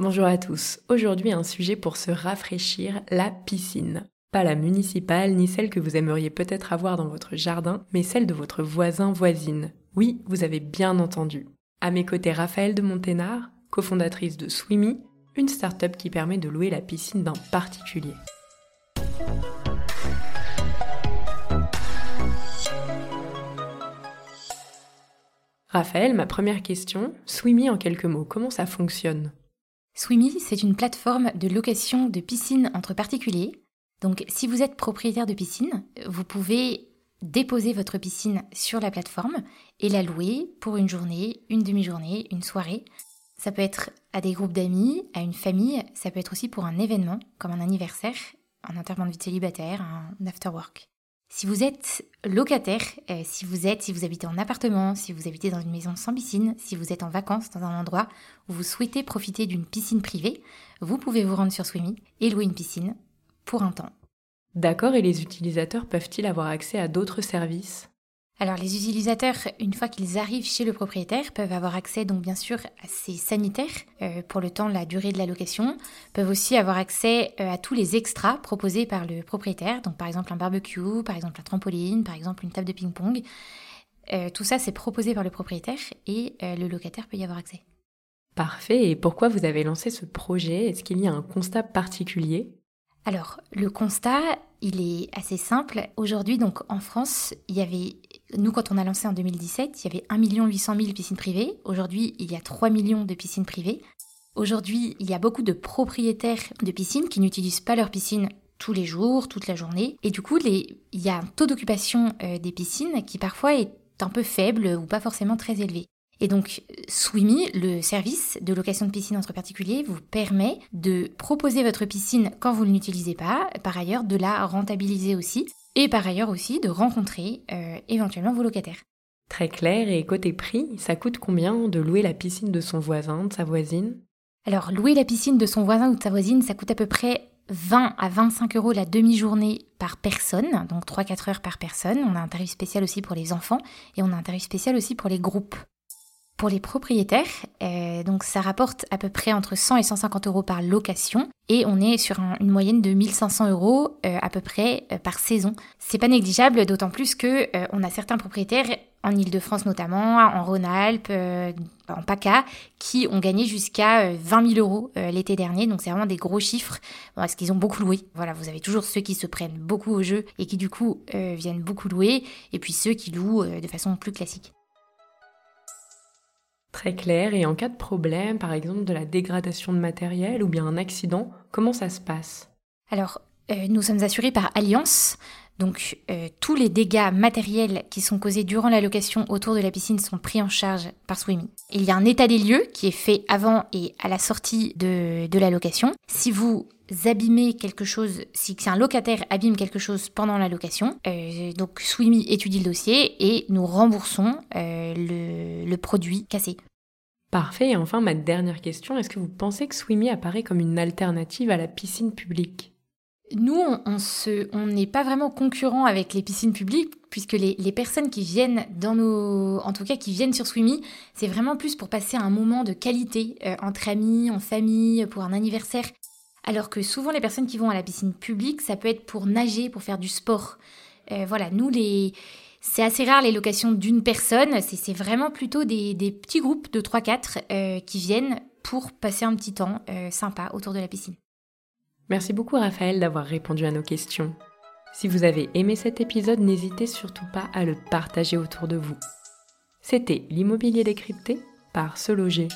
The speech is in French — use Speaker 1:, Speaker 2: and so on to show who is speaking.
Speaker 1: Bonjour à tous. Aujourd'hui, un sujet pour se rafraîchir, la piscine. Pas la municipale ni celle que vous aimeriez peut-être avoir dans votre jardin, mais celle de votre voisin-voisine. Oui, vous avez bien entendu. À mes côtés, Raphaël de Monténard, cofondatrice de Swimmy, une start-up qui permet de louer la piscine d'un particulier. Raphaël, ma première question, Swimmy en quelques mots, comment ça fonctionne?
Speaker 2: Swimmy, c'est une plateforme de location de piscine entre particuliers. Donc si vous êtes propriétaire de piscine, vous pouvez déposer votre piscine sur la plateforme et la louer pour une journée, une demi-journée, une soirée. Ça peut être à des groupes d'amis, à une famille, ça peut être aussi pour un événement comme un anniversaire, un enterrement de vie célibataire, un after work. Si vous êtes locataire, euh, si vous êtes, si vous habitez en appartement, si vous habitez dans une maison sans piscine, si vous êtes en vacances dans un endroit où vous souhaitez profiter d'une piscine privée, vous pouvez vous rendre sur Swimmy et louer une piscine pour un temps.
Speaker 1: D'accord, et les utilisateurs peuvent-ils avoir accès à d'autres services?
Speaker 2: Alors les utilisateurs, une fois qu'ils arrivent chez le propriétaire, peuvent avoir accès donc bien sûr à ses sanitaires euh, pour le temps, la durée de la location, peuvent aussi avoir accès euh, à tous les extras proposés par le propriétaire, donc par exemple un barbecue, par exemple un trampoline, par exemple une table de ping-pong. Euh, tout ça c'est proposé par le propriétaire et le locataire peut y avoir accès.
Speaker 1: Parfait, et pourquoi vous avez lancé ce projet? Est-ce qu'il y a un constat particulier?
Speaker 2: Alors, le constat, il est assez simple. Aujourd'hui, donc en France, il y avait nous, quand on a lancé en 2017, il y avait 1 800 000 piscines privées. Aujourd'hui, il y a 3 millions de piscines privées. Aujourd'hui, il y a beaucoup de propriétaires de piscines qui n'utilisent pas leur piscine tous les jours, toute la journée. Et du coup, il y a un taux d'occupation euh, des piscines qui parfois est un peu faible ou pas forcément très élevé. Et donc, Swimmy, le service de location de piscine entre particuliers, vous permet de proposer votre piscine quand vous ne l'utilisez pas, par ailleurs de la rentabiliser aussi, et par ailleurs aussi de rencontrer euh, éventuellement vos locataires.
Speaker 1: Très clair, et côté prix, ça coûte combien de louer la piscine de son voisin, de sa voisine?
Speaker 2: Alors, louer la piscine de son voisin ou de sa voisine, ça coûte à peu près 20 à 25 euros la demi-journée par personne, donc 3-4 heures par personne. On a un tarif spécial aussi pour les enfants et on a un tarif spécial aussi pour les groupes. Pour les propriétaires, euh, donc ça rapporte à peu près entre 100 et 150 euros par location et on est sur une moyenne de 1500 euros euh, à peu près euh, par saison. C'est pas négligeable, d'autant plus que on a certains propriétaires en Ile-de-France notamment, en Rhône-Alpes, en PACA, qui ont gagné jusqu'à 20 000 euros l'été dernier. Donc c'est vraiment des gros chiffres parce qu'ils ont beaucoup loué? Voilà, vous avez toujours ceux qui se prennent beaucoup au jeu et qui du coup viennent beaucoup louer, et puis ceux qui louent de façon plus classique.
Speaker 1: Très clair. Et en cas de problème, par exemple de la dégradation de matériel ou bien un accident, comment ça se passe?
Speaker 2: Alors, euh, nous sommes assurés par Alliance. Donc, euh, tous les dégâts matériels qui sont causés durant la location autour de la piscine sont pris en charge par Swimmy. Il y a un état des lieux qui est fait avant et à la sortie de, de la location. Si vous abîmez quelque chose, si un locataire abîme quelque chose pendant la location, euh, donc Swimmy étudie le dossier et nous remboursons le, le produit cassé.
Speaker 1: Parfait. Et enfin, ma dernière question, est-ce que vous pensez que Swimmy apparaît comme une alternative à la piscine publique?
Speaker 2: Nous, on n'est pas vraiment concurrent avec les piscines publiques, puisque les, personnes qui viennent dans nos, en tout cas qui viennent sur Swimmy, c'est vraiment plus pour passer un moment de qualité euh, entre amis, en famille, pour un anniversaire. Alors que souvent les personnes qui vont à la piscine publique, ça peut être pour nager, pour faire du sport. Euh, voilà, nous les c'est assez rare les locations d'une personne, c'est vraiment plutôt des, petits groupes de 3-4 euh, qui viennent pour passer un petit temps euh, sympa autour de la piscine.
Speaker 1: Merci beaucoup Raphaël d'avoir répondu à nos questions. Si vous avez aimé cet épisode, n'hésitez surtout pas à le partager autour de vous. C'était l'immobilier décrypté par Se Loger.